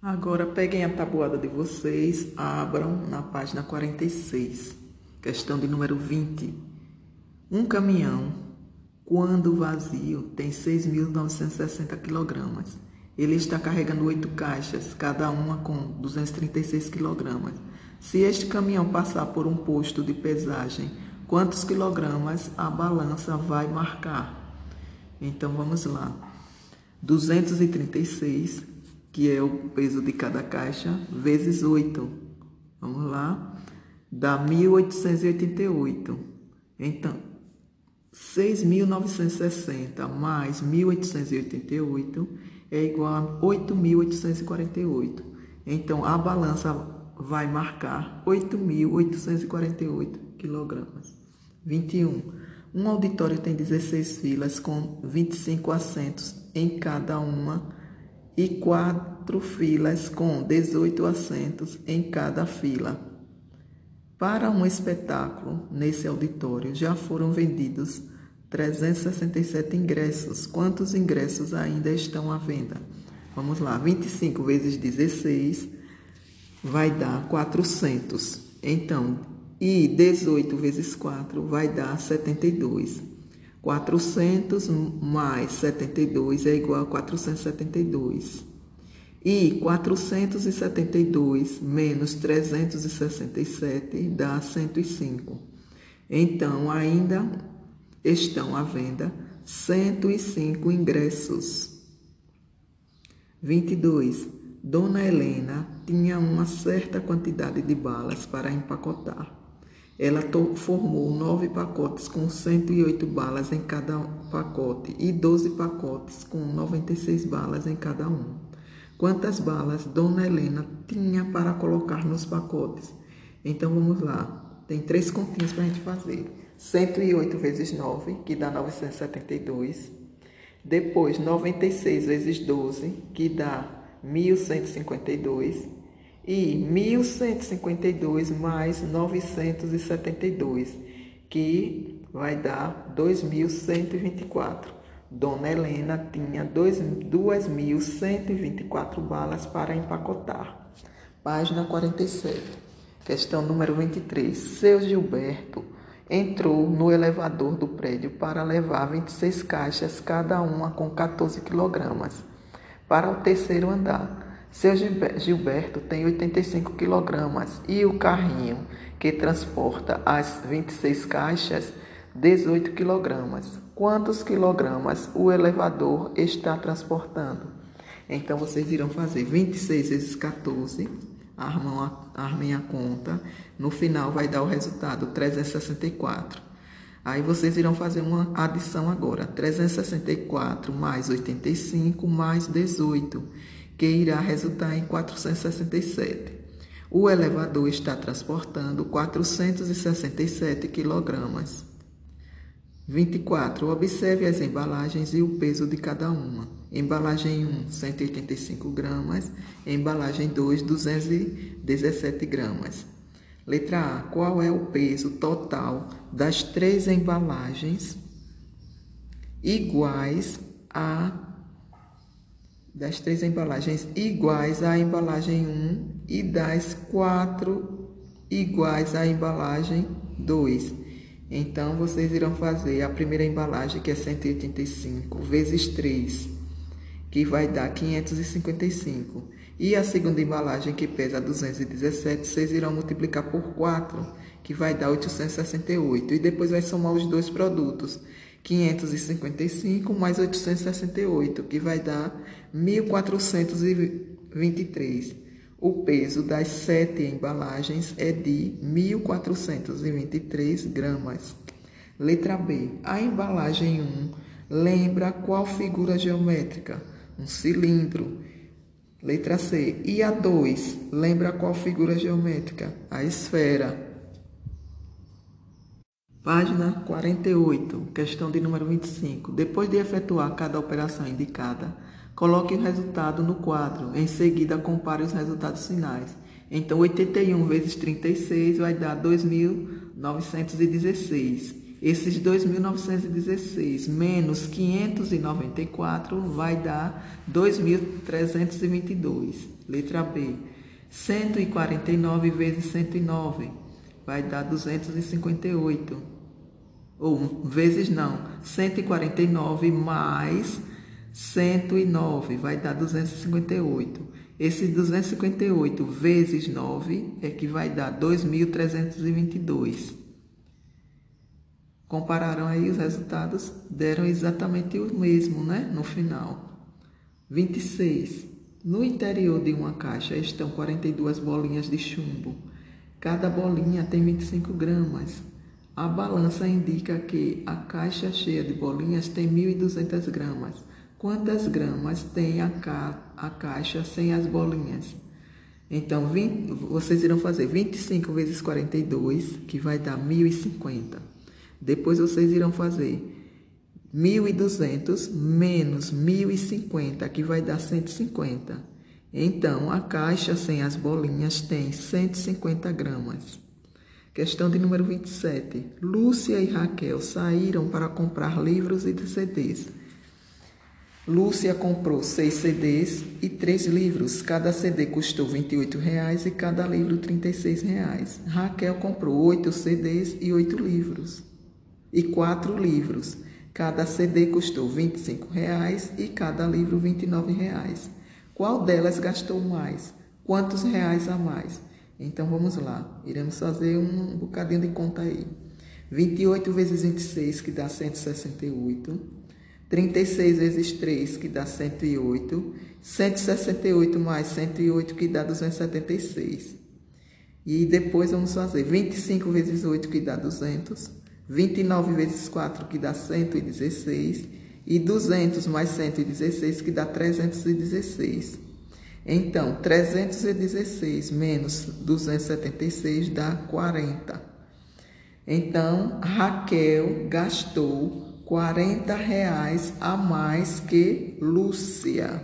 Agora peguem a tabuada de vocês, abram na página 46, questão de número 20. Um caminhão, quando vazio, tem 6.960 kg. Ele está carregando oito caixas, cada uma com 236 kg. Se este caminhão passar por um posto de pesagem, quantos quilogramas a balança vai marcar? Então vamos lá. 236 que é o peso de cada caixa, vezes 8. Vamos lá? Dá 1.888. Então, 6.960 mais 1.888 é igual a 8.848. Então, a balança vai marcar 8.848 quilogramas. 21. Um auditório tem 16 filas com 25 assentos em cada uma e quatro filas com 18 assentos em cada fila. Para um espetáculo nesse auditório já foram vendidos 367 ingressos. Quantos ingressos ainda estão à venda? Vamos lá, 25 vezes 16 vai dar 400. Então, e 18 vezes 4 vai dar 72. 400 mais 72 é igual a 472. E 472 menos 367 dá 105. Então, ainda estão à venda 105 ingressos. 22. Dona Helena tinha uma certa quantidade de balas para empacotar. Ela formou nove pacotes com 108 balas em cada pacote e 12 pacotes com 96 balas em cada um. Quantas balas Dona Helena tinha para colocar nos pacotes? Então vamos lá. Tem três continhas para a gente fazer. 108 vezes 9, que dá 972. Depois, 96 vezes 12, que dá 1152 e 1152 mais 972, que vai dar 2124. Dona Helena tinha 2.124 balas para empacotar. Página 47. Questão número 23. Seu Gilberto entrou no elevador do prédio para levar 26 caixas, cada uma com 14 quilogramas, para o terceiro andar. Seu Gilberto tem 85 quilogramas e o carrinho que transporta as 26 caixas, 18 quilogramas. Quantos quilogramas o elevador está transportando? Então, vocês irão fazer 26 vezes 14, armam a, armem a conta. No final, vai dar o resultado, 364. Aí, vocês irão fazer uma adição agora. 364 mais 85 mais 18 que irá resultar em 467. O elevador está transportando 467 quilogramas. 24. Observe as embalagens e o peso de cada uma. Embalagem 1, 185 gramas. Embalagem 2, 217 gramas. Letra A. Qual é o peso total das três embalagens iguais a das três embalagens iguais à embalagem 1 e das quatro iguais à embalagem 2. Então, vocês irão fazer a primeira embalagem, que é 185, vezes 3, que vai dar 555. E a segunda embalagem, que pesa 217, vocês irão multiplicar por 4, que vai dar 868. E depois vai somar os dois produtos, 555 mais 868, que vai dar 1423. O peso das sete embalagens é de 1423 gramas. Letra B. A embalagem 1 lembra qual figura geométrica? Um cilindro. Letra C. E a 2 lembra qual figura geométrica? A esfera. Página 48, questão de número 25. Depois de efetuar cada operação indicada, coloque o resultado no quadro. Em seguida, compare os resultados finais. Então, 81 vezes 36 vai dar 2.916. esses 2.916 menos 594 vai dar 2.322. Letra B. 149 vezes 109 vai dar 258. Ou vezes não, 149 mais 109 vai dar 258. Esse 258 vezes 9 é que vai dar 2.322. Compararam aí os resultados, deram exatamente o mesmo, né? No final. 26. No interior de uma caixa estão 42 bolinhas de chumbo. Cada bolinha tem 25 gramas. A balança indica que a caixa cheia de bolinhas tem 1.200 gramas. Quantas gramas tem a, ca a caixa sem as bolinhas? Então, 20, vocês irão fazer 25 vezes 42, que vai dar 1.050. Depois vocês irão fazer 1.200 menos 1.050, que vai dar 150. Então, a caixa sem as bolinhas tem 150 gramas. Questão de número 27. Lúcia e Raquel saíram para comprar livros e CDs. Lúcia comprou seis CDs e três livros. Cada CD custou R$ 28,00 e cada livro R$ 36,00. Raquel comprou oito CDs e oito livros e quatro livros. Cada CD custou R$ 25,00 e cada livro R$ 29,00. Qual delas gastou mais? Quantos reais a mais? Então vamos lá, iremos fazer um bocadinho de conta aí. 28 vezes 26, que dá 168. 36 vezes 3, que dá 108. 168 mais 108, que dá 276. E depois vamos fazer 25 vezes 8, que dá 200. 29 vezes 4, que dá 116, e 200 mais 116, que dá 316. Então, 316 menos 276 dá 40. Então, Raquel gastou 40 reais a mais que Lúcia.